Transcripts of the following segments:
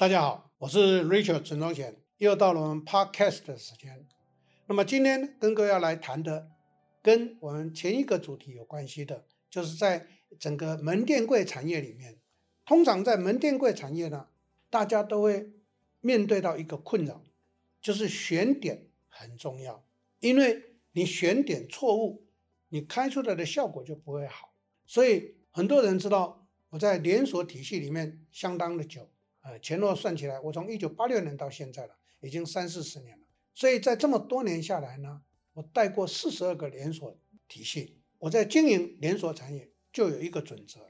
大家好，我是 Richard 陈宗贤，又到了我们 Podcast 的时间。那么今天跟各位要来谈的，跟我们前一个主题有关系的，就是在整个门店柜产业里面，通常在门店柜产业呢，大家都会面对到一个困扰，就是选点很重要，因为你选点错误，你开出来的效果就不会好。所以很多人知道我在连锁体系里面相当的久。呃，前后算起来，我从一九八六年到现在了，已经三四十年了。所以在这么多年下来呢，我带过四十二个连锁体系。我在经营连锁产业就有一个准则：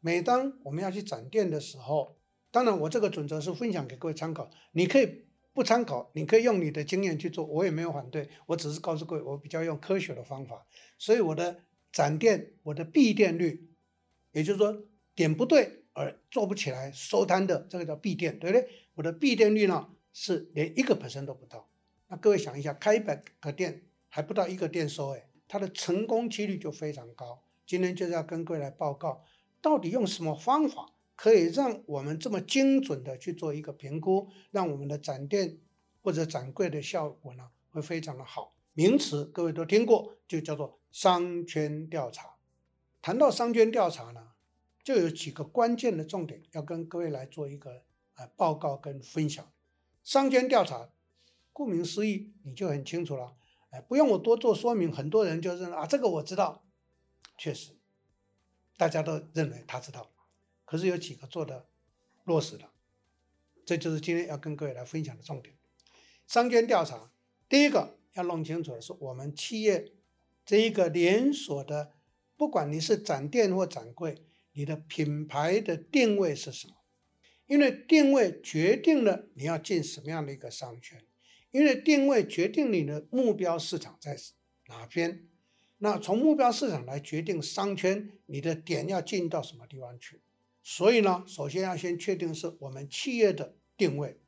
每当我们要去展店的时候，当然我这个准则是分享给各位参考，你可以不参考，你可以用你的经验去做，我也没有反对。我只是告诉各位，我比较用科学的方法。所以我的展店，我的闭店率，也就是说点不对。而做不起来收摊的这个叫闭店，对不对？我的闭店率呢是连一个 percent 都不到。那各位想一下，开一百个店还不到一个店收，哎，它的成功几率就非常高。今天就是要跟各位来报告，到底用什么方法可以让我们这么精准的去做一个评估，让我们的展店或者展柜的效果呢会非常的好。名词各位都听过，就叫做商圈调查。谈到商圈调查呢，就有几个关键的重点要跟各位来做一个呃报告跟分享。商圈调查，顾名思义，你就很清楚了，哎，不用我多做说明，很多人就认啊，这个我知道，确实，大家都认为他知道，可是有几个做的落实了，这就是今天要跟各位来分享的重点。商圈调查，第一个要弄清楚的是，我们企业这一个连锁的，不管你是展店或展柜。你的品牌的定位是什么？因为定位决定了你要进什么样的一个商圈，因为定位决定你的目标市场在哪边。那从目标市场来决定商圈，你的点要进到什么地方去。所以呢，首先要先确定是我们企业的定位。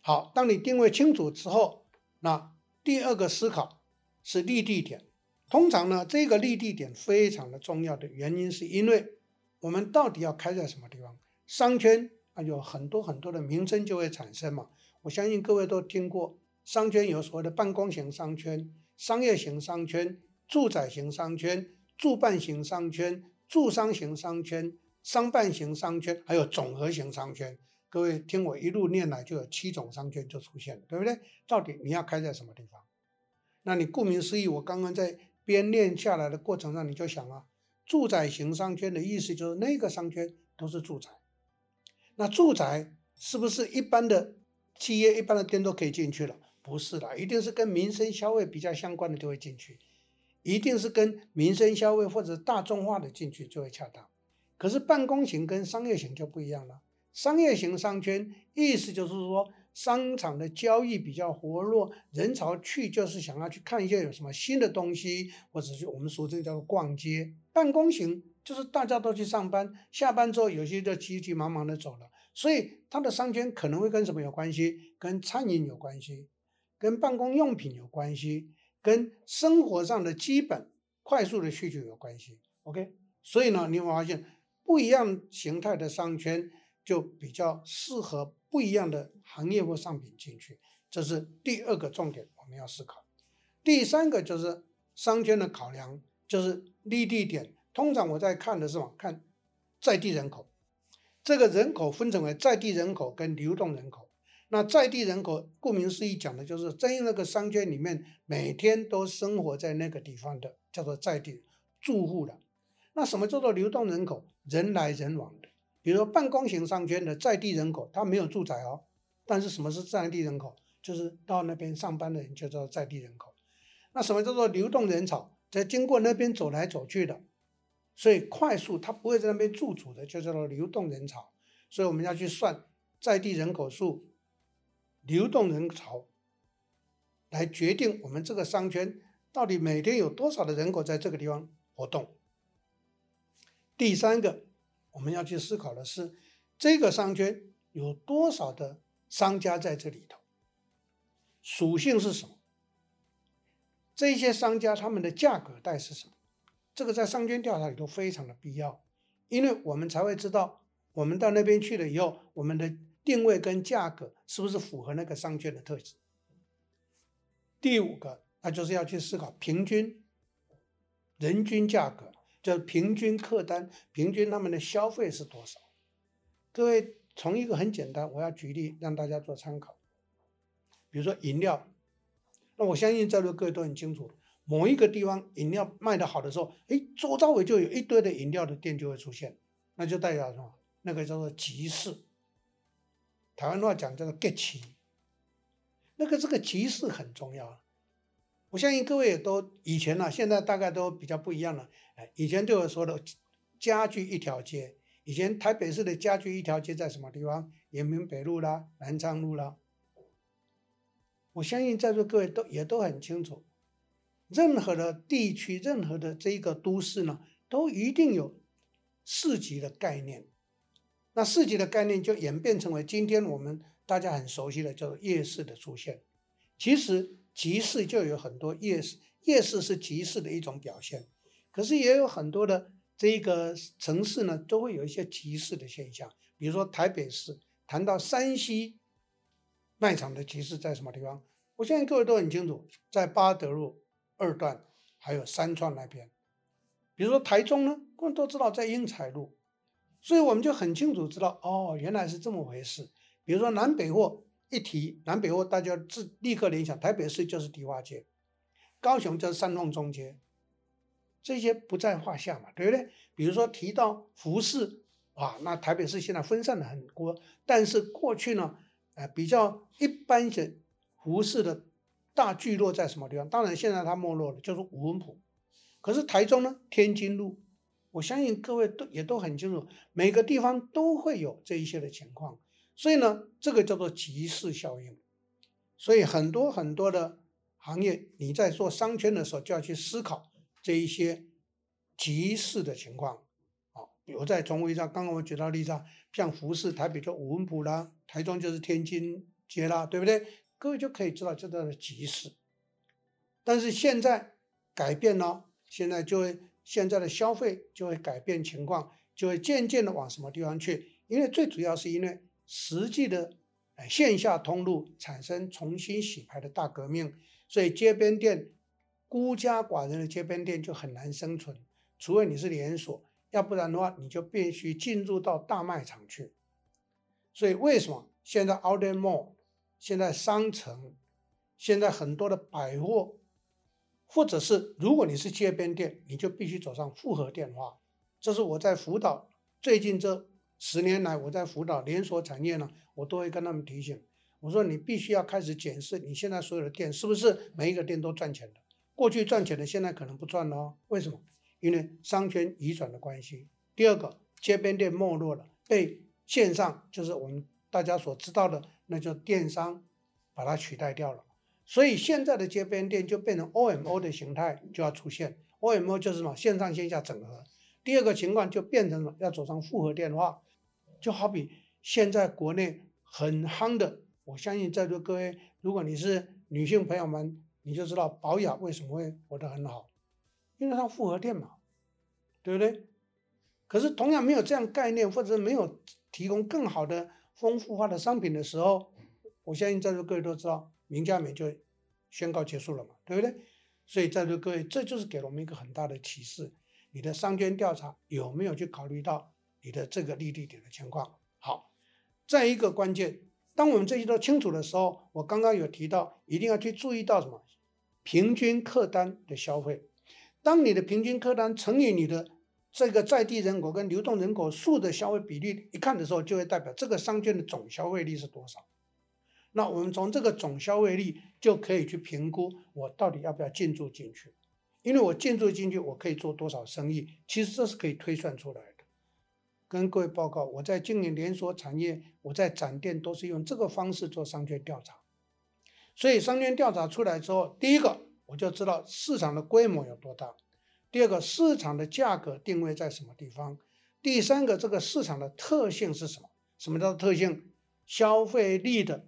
好，当你定位清楚之后，那第二个思考是立地点。通常呢，这个立地点非常的重要的原因是因为。我们到底要开在什么地方？商圈啊，有很多很多的名称就会产生嘛。我相信各位都听过，商圈有所谓的办公型商圈、商业型商圈、住宅型商圈、住办型商圈、住商型商圈、商办型商圈，还有总和型商圈。各位听我一路念来，就有七种商圈就出现了，对不对？到底你要开在什么地方？那你顾名思义，我刚刚在编练下来的过程上，你就想啊。住宅型商圈的意思就是那个商圈都是住宅，那住宅是不是一般的企业、一般的店都可以进去了？不是的，一定是跟民生消费比较相关的就会进去，一定是跟民生消费或者大众化的进去就会恰当。可是办公型跟商业型就不一样了，商业型商圈意思就是说。商场的交易比较活络，人潮去就是想要去看一下有什么新的东西，或者是我们说这个叫做逛街。办公型就是大家都去上班，下班之后有些就急急忙忙的走了，所以它的商圈可能会跟什么有关系？跟餐饮有关系，跟办公用品有关系，跟生活上的基本快速的需求有关系。OK，所以呢，你会发现不一样形态的商圈就比较适合。不一样的行业或商品进去，这是第二个重点，我们要思考。第三个就是商圈的考量，就是立地点。通常我在看的是什么？看在地人口。这个人口分成为在地人口跟流动人口。那在地人口，顾名思义讲的就是在那个商圈里面每天都生活在那个地方的，叫做在地住户的。那什么叫做流动人口？人来人往。比如说办公型商圈的在地人口，他没有住宅哦，但是什么是在地人口？就是到那边上班的人就叫在地人口。那什么叫做流动人潮？在经过那边走来走去的，所以快速他不会在那边驻足的，就叫做流动人潮。所以我们要去算在地人口数、流动人潮，来决定我们这个商圈到底每天有多少的人口在这个地方活动。第三个。我们要去思考的是，这个商圈有多少的商家在这里头，属性是什么？这些商家他们的价格带是什么？这个在商圈调查里头非常的必要，因为我们才会知道，我们到那边去了以后，我们的定位跟价格是不是符合那个商圈的特质。第五个，那就是要去思考平均人均价格，就是平均客单，平均他们的消费是多少。各位，从一个很简单，我要举例让大家做参考。比如说饮料，那我相信在座各位都很清楚，某一个地方饮料卖得好的时候，哎，周遭围就有一堆的饮料的店就会出现，那就代表什么？那个叫做集市，台湾话讲叫做 get 齐，那个这个集市很重要。我相信各位也都以前呢、啊，现在大概都比较不一样了。哎，以前对我说的家具一条街，以前台北市的家具一条街在什么地方？延平北路啦，南昌路啦。我相信在座各位都也都很清楚，任何的地区，任何的这一个都市呢，都一定有市集的概念。那市集的概念就演变成为今天我们大家很熟悉的叫做夜市的出现。其实集市就有很多夜市，夜市是集市的一种表现。可是也有很多的这个城市呢，都会有一些集市的现象。比如说台北市，谈到山西。卖场的集市在什么地方？我相信各位都很清楚，在八德路二段，还有三创那边。比如说台中呢，各位都知道在英才路，所以我们就很清楚知道，哦，原来是这么回事。比如说南北货一提南北货，大家自立刻联想，台北市就是迪化街，高雄就是三创中街，这些不在话下嘛，对不对？比如说提到服饰，啊，那台北市现在分散了很多，但是过去呢？呃，比较一般的服饰的大聚落在什么地方？当然，现在它没落了，就是五分埔。可是台中呢，天津路，我相信各位都也都很清楚，每个地方都会有这一些的情况。所以呢，这个叫做集市效应。所以很多很多的行业，你在做商圈的时候，就要去思考这一些集市的情况。啊比如在中卫上，刚刚我举到例子啊，像服饰，台北就五分埔啦，台中就是天津街啦，对不对？各位就可以知道这叫做集市。但是现在改变了，现在就会现在的消费就会改变情况，就会渐渐的往什么地方去？因为最主要是因为实际的线下通路产生重新洗牌的大革命，所以街边店孤家寡人的街边店就很难生存，除非你是连锁。要不然的话，你就必须进入到大卖场去。所以为什么现在 Outlet Mall、现在商城、现在很多的百货，或者是如果你是街边店，你就必须走上复合店化。这是我在辅导最近这十年来，我在辅导连锁产业呢，我都会跟他们提醒，我说你必须要开始检视你现在所有的店是不是每一个店都赚钱的。过去赚钱的，现在可能不赚了哦。为什么？因为商圈移转的关系，第二个街边店没落了，被线上就是我们大家所知道的，那就电商把它取代掉了。所以现在的街边店就变成 OMO 的形态就要出现，OMO 就是什么线上线下整合。第二个情况就变成了要走上复合店化，就好比现在国内很夯的，我相信在座各位，如果你是女性朋友们，你就知道宝雅为什么会活得很好。因为它复合店嘛，对不对？可是同样没有这样概念，或者没有提供更好的丰富化的商品的时候，我相信在座各位都知道，名家美就宣告结束了嘛，对不对？所以在座各位，这就是给了我们一个很大的启示：你的商圈调查有没有去考虑到你的这个利率点的情况？好，再一个关键，当我们这些都清楚的时候，我刚刚有提到，一定要去注意到什么？平均客单的消费。当你的平均客单乘以你的这个在地人口跟流动人口数的消费比例一看的时候，就会代表这个商圈的总消费力是多少。那我们从这个总消费力就可以去评估我到底要不要进驻进去，因为我进驻进去，我可以做多少生意，其实这是可以推算出来的。跟各位报告，我在经营连锁产业，我在展店都是用这个方式做商圈调查。所以商圈调查出来之后，第一个。我就知道市场的规模有多大。第二个，市场的价格定位在什么地方？第三个，这个市场的特性是什么？什么叫特性？消费力的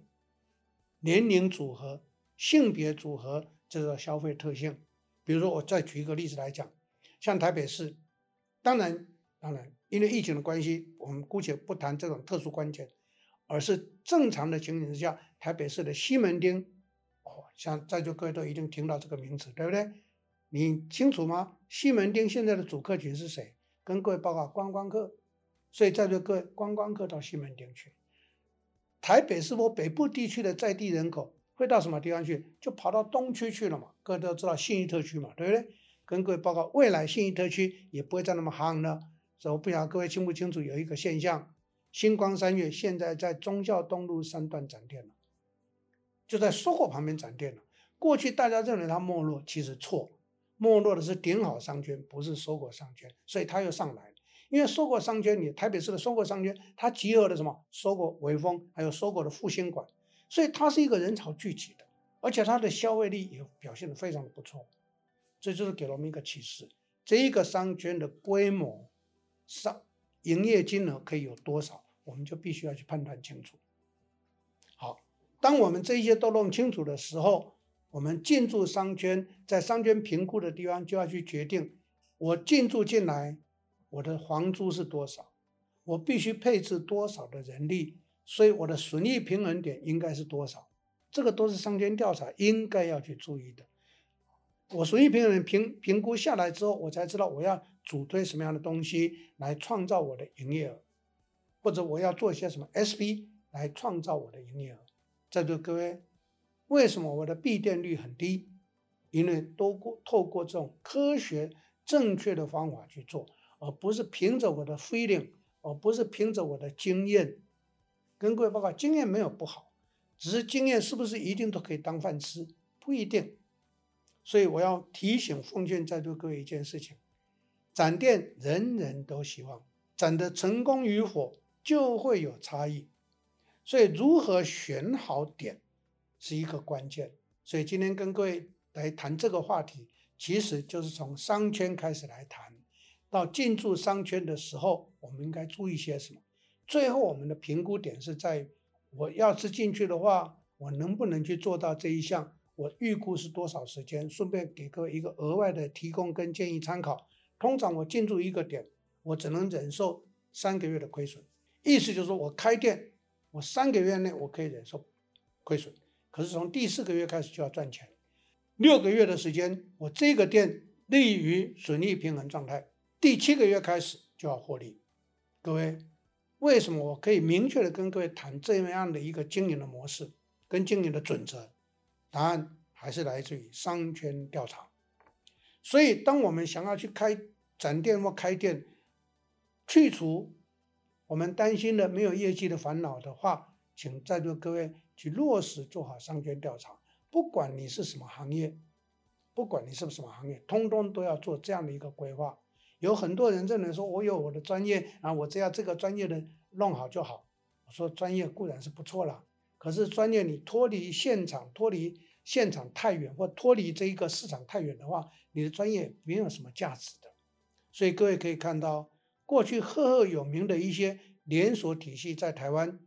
年龄组合、性别组合，这个消费特性。比如说，我再举一个例子来讲，像台北市，当然，当然，因为疫情的关系，我们姑且不谈这种特殊关键。而是正常的情形之下，台北市的西门町，哦，像在座各位都一定听到这个名词，对不对？你清楚吗？西门町现在的主客群是谁？跟各位报告，观光客。所以在座各位，观光客到西门町去。台北是否北部地区的在地人口会到什么地方去？就跑到东区去了嘛。各位都知道信义特区嘛，对不对？跟各位报告，未来信义特区也不会再那么夯了。所以我不晓得各位清不清楚，有一个现象，星光三月现在在忠孝东路三段展店了，就在 SOGO 旁边展店了。过去大家认为它没落，其实错，没落的是顶好商圈，不是 SOGO 商圈，所以它又上来了。因为 SOGO 商圈里，台北市的 SOGO 商圈，它集合了什么？SOGO 微风，还有 SOGO 的复兴馆，所以它是一个人潮聚集的，而且它的消费力也表现得非常的不错，这就是给了我们一个启示：这一个商圈的规模、商营业金额可以有多少，我们就必须要去判断清楚。好，当我们这些都弄清楚的时候，我们进驻商圈，在商圈评估的地方就要去决定，我进驻进来。我的房租是多少？我必须配置多少的人力？所以我的损益平衡点应该是多少？这个都是商圈调查应该要去注意的。我损益平衡评评估下来之后，我才知道我要主推什么样的东西来创造我的营业额，或者我要做一些什么 SP 来创造我的营业额。在座各位，为什么我的闭店率很低？因为都过透过这种科学正确的方法去做。而不是凭着我的 feeling，而不是凭着我的经验，跟各位报告，经验没有不好，只是经验是不是一定都可以当饭吃，不一定。所以我要提醒奉劝在座各位一件事情：展店人人都希望展的成功与否就会有差异，所以如何选好点是一个关键。所以今天跟各位来谈这个话题，其实就是从商圈开始来谈。到进驻商圈的时候，我们应该注意些什么？最后，我们的评估点是在我要是进去的话，我能不能去做到这一项？我预估是多少时间？顺便给各位一个额外的提供跟建议参考。通常我进驻一个点，我只能忍受三个月的亏损。意思就是说我开店，我三个月内我可以忍受亏损，可是从第四个月开始就要赚钱。六个月的时间，我这个店利于损益平衡状态。第七个月开始就要获利，各位，为什么我可以明确的跟各位谈这样的一个经营的模式跟经营的准则？答案还是来自于商圈调查。所以，当我们想要去开展店或开店，去除我们担心的没有业绩的烦恼的话，请在座各位去落实做好商圈调查。不管你是什么行业，不管你是什么行业，通通都要做这样的一个规划。有很多人认为说，我有我的专业啊，我只要这个专业的弄好就好。我说专业固然是不错了，可是专业你脱离现场、脱离现场太远，或脱离这一个市场太远的话，你的专业没有什么价值的。所以各位可以看到，过去赫赫有名的一些连锁体系在台湾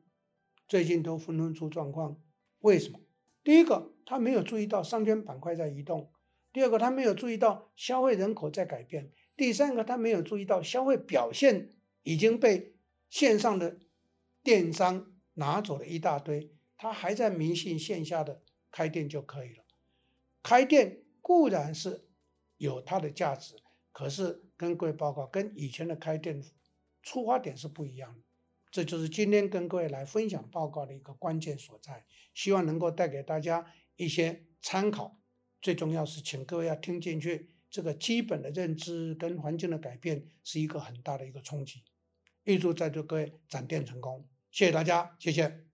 最近都纷纷出状况。为什么？第一个，他没有注意到商圈板块在移动；第二个，他没有注意到消费人口在改变。第三个，他没有注意到消费表现已经被线上的电商拿走了一大堆，他还在迷信线下的开店就可以了。开店固然是有它的价值，可是跟各位报告，跟以前的开店出发点是不一样的。这就是今天跟各位来分享报告的一个关键所在，希望能够带给大家一些参考。最重要是，请各位要听进去。这个基本的认知跟环境的改变是一个很大的一个冲击。预祝在座各位展店成功，谢谢大家，谢谢。